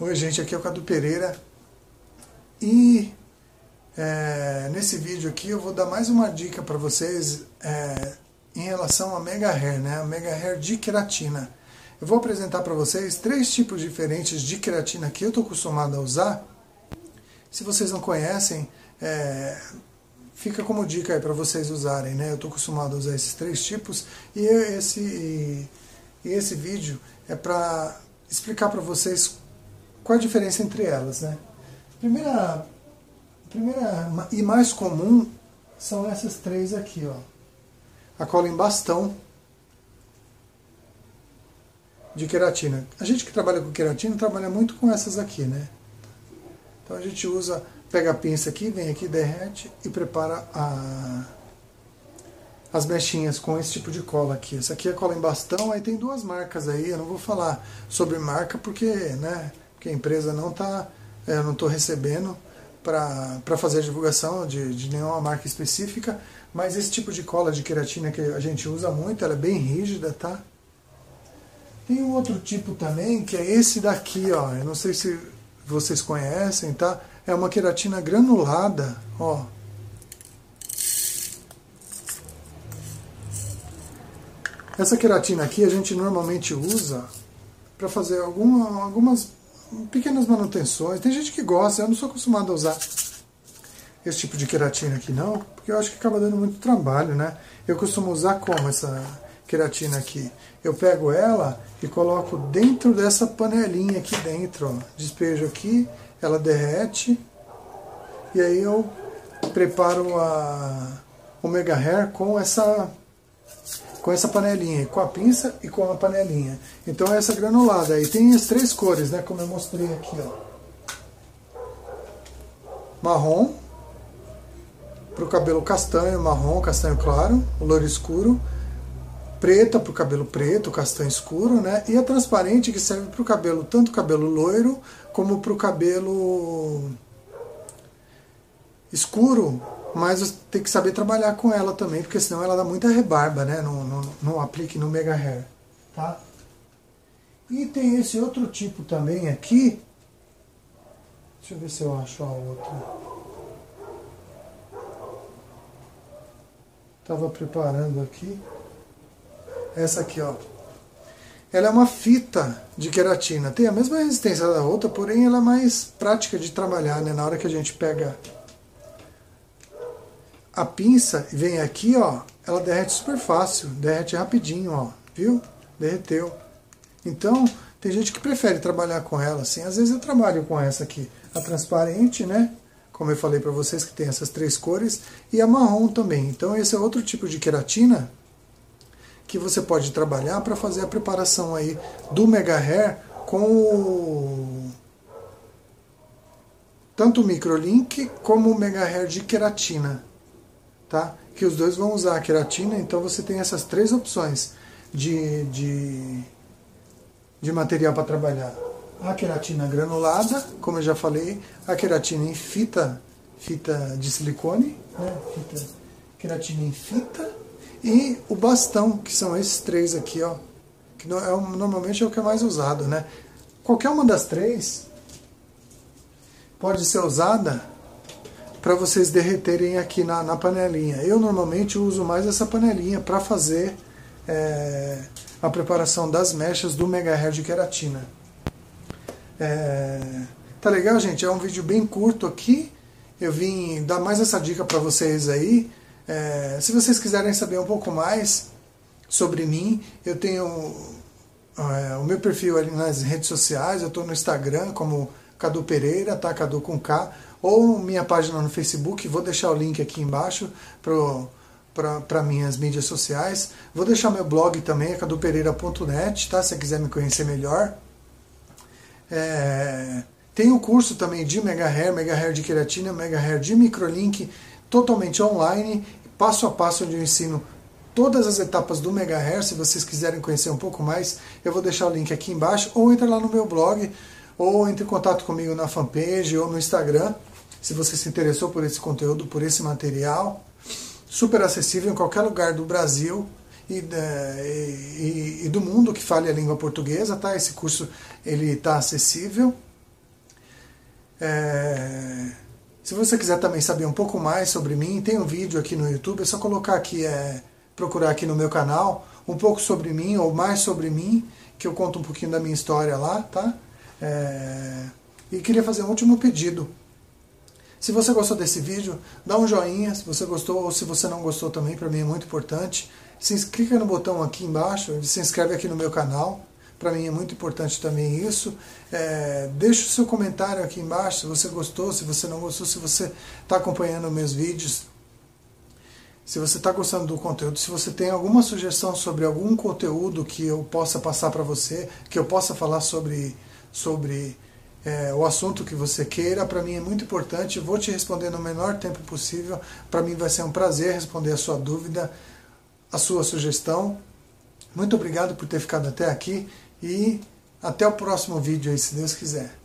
Oi gente, aqui é o Cadu Pereira e é, nesse vídeo aqui eu vou dar mais uma dica para vocês é, em relação a Mega Hair, né? A Mega Hair de queratina. Eu vou apresentar para vocês três tipos diferentes de queratina que eu estou acostumado a usar. Se vocês não conhecem, é, fica como dica aí para vocês usarem, né? Eu estou acostumado a usar esses três tipos e esse, e esse vídeo é para explicar para vocês qual a diferença entre elas, né? Primeira, primeira e mais comum são essas três aqui, ó. A cola em bastão de queratina. A gente que trabalha com queratina trabalha muito com essas aqui, né? Então a gente usa, pega a pinça aqui, vem aqui, derrete e prepara a, as mechinhas com esse tipo de cola aqui. Essa aqui é cola em bastão, aí tem duas marcas aí, eu não vou falar sobre marca porque, né, porque a empresa não está, é, eu não estou recebendo para fazer a divulgação de, de nenhuma marca específica, mas esse tipo de cola de queratina que a gente usa muito, ela é bem rígida, tá? Tem um outro tipo também, que é esse daqui, ó. Eu não sei se vocês conhecem, tá? É uma queratina granulada, ó. Essa queratina aqui a gente normalmente usa para fazer alguma, algumas pequenas manutenções. Tem gente que gosta, eu não sou acostumado a usar esse tipo de queratina aqui não, porque eu acho que acaba dando muito trabalho, né? Eu costumo usar como essa queratina aqui? Eu pego ela e coloco dentro dessa panelinha aqui dentro, ó. Despejo aqui, ela derrete e aí eu preparo a Omega Hair com essa com essa panelinha, com a pinça e com a panelinha. Então essa granulada aí tem as três cores, né, como eu mostrei aqui, ó. Marrom, para o cabelo castanho, marrom, castanho claro, loiro escuro, preta para o cabelo preto, castanho escuro, né? E a transparente que serve para o cabelo, tanto cabelo loiro como para o cabelo escuro, mas tem que saber trabalhar com ela também, porque senão ela dá muita rebarba, né? No, no, no aplique no Mega Hair, tá? E tem esse outro tipo também aqui. Deixa eu ver se eu acho a outra. Estava preparando aqui. Essa aqui, ó. Ela é uma fita de queratina. Tem a mesma resistência da outra, porém ela é mais prática de trabalhar, né? Na hora que a gente pega a pinça vem aqui, ó, ela derrete super fácil, derrete rapidinho, ó, viu? Derreteu. Então, tem gente que prefere trabalhar com ela assim. Às vezes eu trabalho com essa aqui, a transparente, né? Como eu falei para vocês que tem essas três cores e a marrom também. Então, esse é outro tipo de queratina que você pode trabalhar para fazer a preparação aí do Mega Hair com o tanto o microlink como o Mega Hair de queratina tá? Que os dois vão usar a queratina, então você tem essas três opções de, de, de material para trabalhar. A queratina granulada, como eu já falei, a queratina em fita, fita de silicone, né? fita, queratina em fita, e o bastão, que são esses três aqui, ó, que é, normalmente é o que é mais usado, né? Qualquer uma das três pode ser usada para vocês derreterem aqui na, na, panelinha. Eu normalmente uso mais essa panelinha para fazer é, a preparação das mechas do Mega Hair de queratina. É, tá legal, gente? É um vídeo bem curto aqui. Eu vim dar mais essa dica para vocês aí. É, se vocês quiserem saber um pouco mais sobre mim, eu tenho é, o meu perfil ali nas redes sociais. Eu estou no Instagram como Cadu Pereira, tá? Cadu com K ou minha página no Facebook, vou deixar o link aqui embaixo para minhas mídias sociais. Vou deixar meu blog também, é cadupereira.net, tá? Se você quiser me conhecer melhor. É, tem o um curso também de Mega Hair, Mega Hair de queratina, Mega Hair de microlink, totalmente online, passo a passo onde eu ensino todas as etapas do Mega Hair. Se vocês quiserem conhecer um pouco mais, eu vou deixar o link aqui embaixo ou entra lá no meu blog ou entre em contato comigo na fanpage ou no Instagram se você se interessou por esse conteúdo, por esse material, super acessível em qualquer lugar do Brasil e, e, e do mundo que fale a língua portuguesa, tá? Esse curso ele está acessível É... Se você quiser também saber um pouco mais sobre mim, tem um vídeo aqui no YouTube, é só colocar aqui, é... procurar aqui no meu canal, um pouco sobre mim ou mais sobre mim, que eu conto um pouquinho da minha história lá, tá? É... E queria fazer um último pedido. Se você gostou desse vídeo, dá um joinha se você gostou ou se você não gostou também, para mim é muito importante. Se clica no botão aqui embaixo, se inscreve aqui no meu canal, para mim é muito importante também isso. É, deixa o seu comentário aqui embaixo se você gostou, se você não gostou, se você está acompanhando meus vídeos, se você está gostando do conteúdo, se você tem alguma sugestão sobre algum conteúdo que eu possa passar para você, que eu possa falar sobre, sobre é, o assunto que você queira, para mim é muito importante. Vou te responder no menor tempo possível. Para mim vai ser um prazer responder a sua dúvida, a sua sugestão. Muito obrigado por ter ficado até aqui e até o próximo vídeo aí, se Deus quiser.